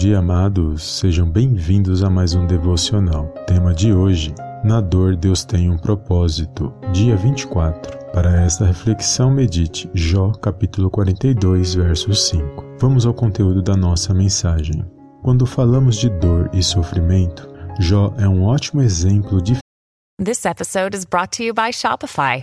dia, amados. Sejam bem-vindos a mais um devocional. Tema de hoje: Na dor Deus tem um propósito. Dia 24. Para esta reflexão, medite Jó, capítulo 42, verso 5. Vamos ao conteúdo da nossa mensagem. Quando falamos de dor e sofrimento, Jó é um ótimo exemplo de. This episode is brought to you by Shopify.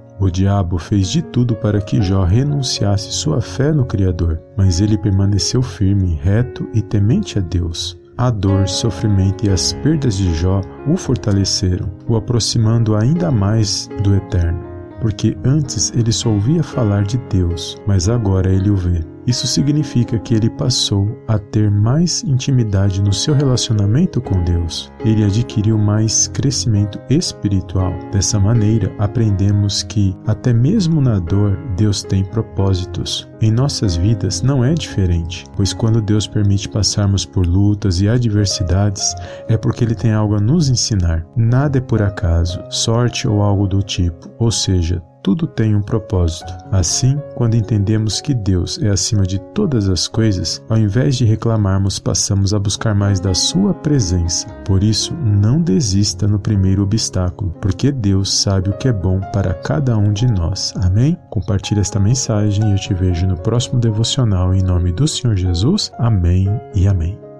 O diabo fez de tudo para que Jó renunciasse sua fé no Criador, mas ele permaneceu firme, reto e temente a Deus. A dor, sofrimento e as perdas de Jó o fortaleceram, o aproximando ainda mais do Eterno. Porque antes ele só ouvia falar de Deus, mas agora ele o vê. Isso significa que ele passou a ter mais intimidade no seu relacionamento com Deus. Ele adquiriu mais crescimento espiritual. Dessa maneira, aprendemos que, até mesmo na dor, Deus tem propósitos. Em nossas vidas não é diferente, pois quando Deus permite passarmos por lutas e adversidades, é porque Ele tem algo a nos ensinar. Nada é por acaso, sorte ou algo do tipo, ou seja, tudo tem um propósito. Assim, quando entendemos que Deus é acima de todas as coisas, ao invés de reclamarmos, passamos a buscar mais da Sua presença. Por isso, não desista no primeiro obstáculo, porque Deus sabe o que é bom para cada um de nós. Amém? Compartilhe esta mensagem e eu te vejo no próximo devocional em nome do Senhor Jesus. Amém e amém.